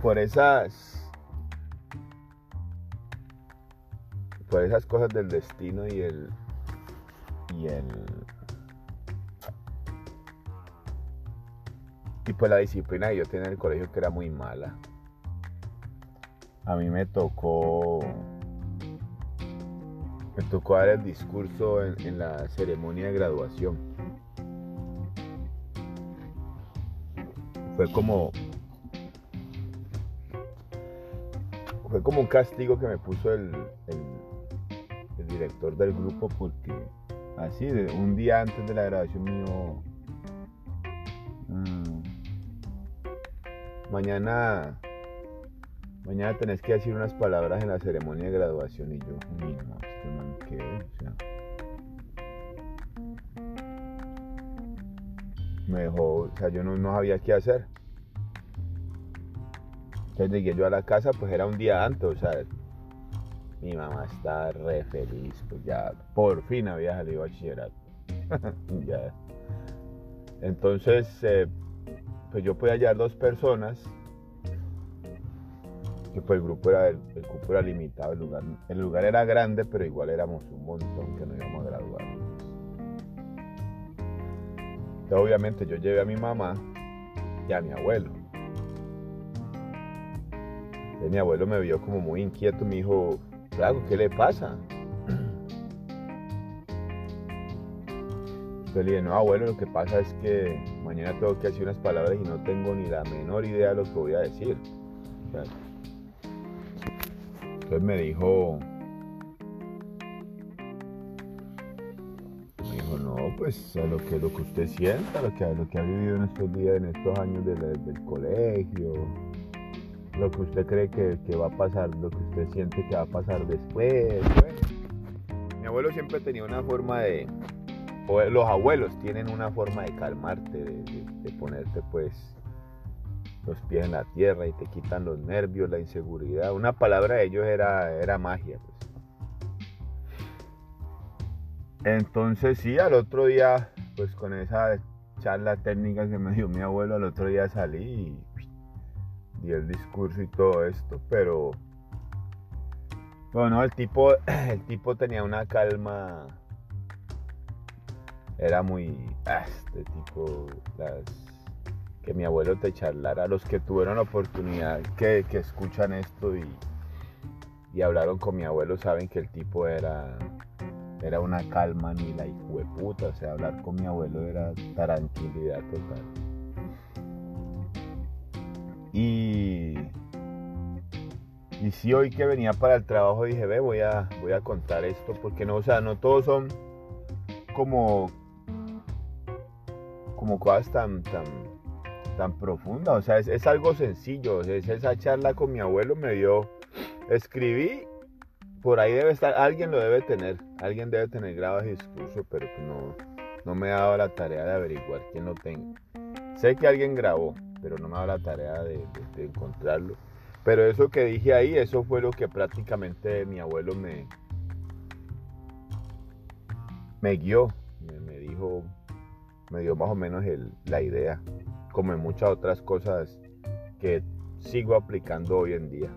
por esas por esas cosas del destino y el y el y pues la disciplina que yo tenía en el colegio que era muy mala. A mí me tocó me tocó dar el discurso en, en la ceremonia de graduación. Fue como fue como un castigo que me puso el, director del grupo porque así un día antes de la graduación mío mm, mañana mañana tenés que decir unas palabras en la ceremonia de graduación y yo no, este man, ¿qué? O sea, me dejó, o sea, yo no, no sabía qué hacer. Entonces llegué yo a la casa, pues era un día antes, o sea, mi mamá estaba re feliz, pues ya por fin había salido a bachillerato. ya. Entonces, eh, pues yo podía hallar dos personas, que pues el grupo era, el, grupo era limitado, el lugar, el lugar era grande, pero igual éramos un montón que nos íbamos a graduar. Entonces, obviamente yo llevé a mi mamá y a mi abuelo. Entonces, mi abuelo me vio como muy inquieto, me dijo, Claro, ¿qué le pasa? Yo le dije, no, abuelo, lo que pasa es que mañana tengo que decir unas palabras y no tengo ni la menor idea de lo que voy a decir. Entonces me dijo, me dijo, no, pues a lo que, lo que usted sienta, lo que, lo que ha vivido en estos días, en estos años del, del colegio, lo que usted cree que, va a pasar, lo que usted siente que va a pasar después. Mi abuelo siempre tenía una forma de, o los abuelos tienen una forma de calmarte, de, ponerte pues los pies en la tierra y te quitan los nervios, la inseguridad. Una palabra de ellos era, era magia. Pues. Entonces sí, al otro día, pues con esa charla técnica que me dio mi abuelo, al otro día salí y el discurso y todo esto, pero bueno, el tipo, el tipo tenía una calma, era muy, ah, este tipo, que mi abuelo te charlara, los que tuvieron la oportunidad, que, que escuchan esto y, y, hablaron con mi abuelo, saben que el tipo era, era una calma ni la hijo de puta, o sea, hablar con mi abuelo era tranquilidad total. Y, y sí, hoy que venía para el trabajo dije, ve, voy a, voy a contar esto, porque no, o sea, no todos son como, como cosas tan, tan, tan profundas, o sea, es, es algo sencillo, es esa charla con mi abuelo me dio, escribí, por ahí debe estar, alguien lo debe tener, alguien debe tener grabado ese discurso, pero no, no me he dado la tarea de averiguar quién lo tenga. Sé que alguien grabó, pero no me ha dado la tarea de, de, de, encontrarlo. Pero eso que dije ahí, eso fue lo que prácticamente mi abuelo me, me guió, me, dijo, me dio más o menos el, la idea, como en muchas otras cosas que sigo aplicando hoy en día.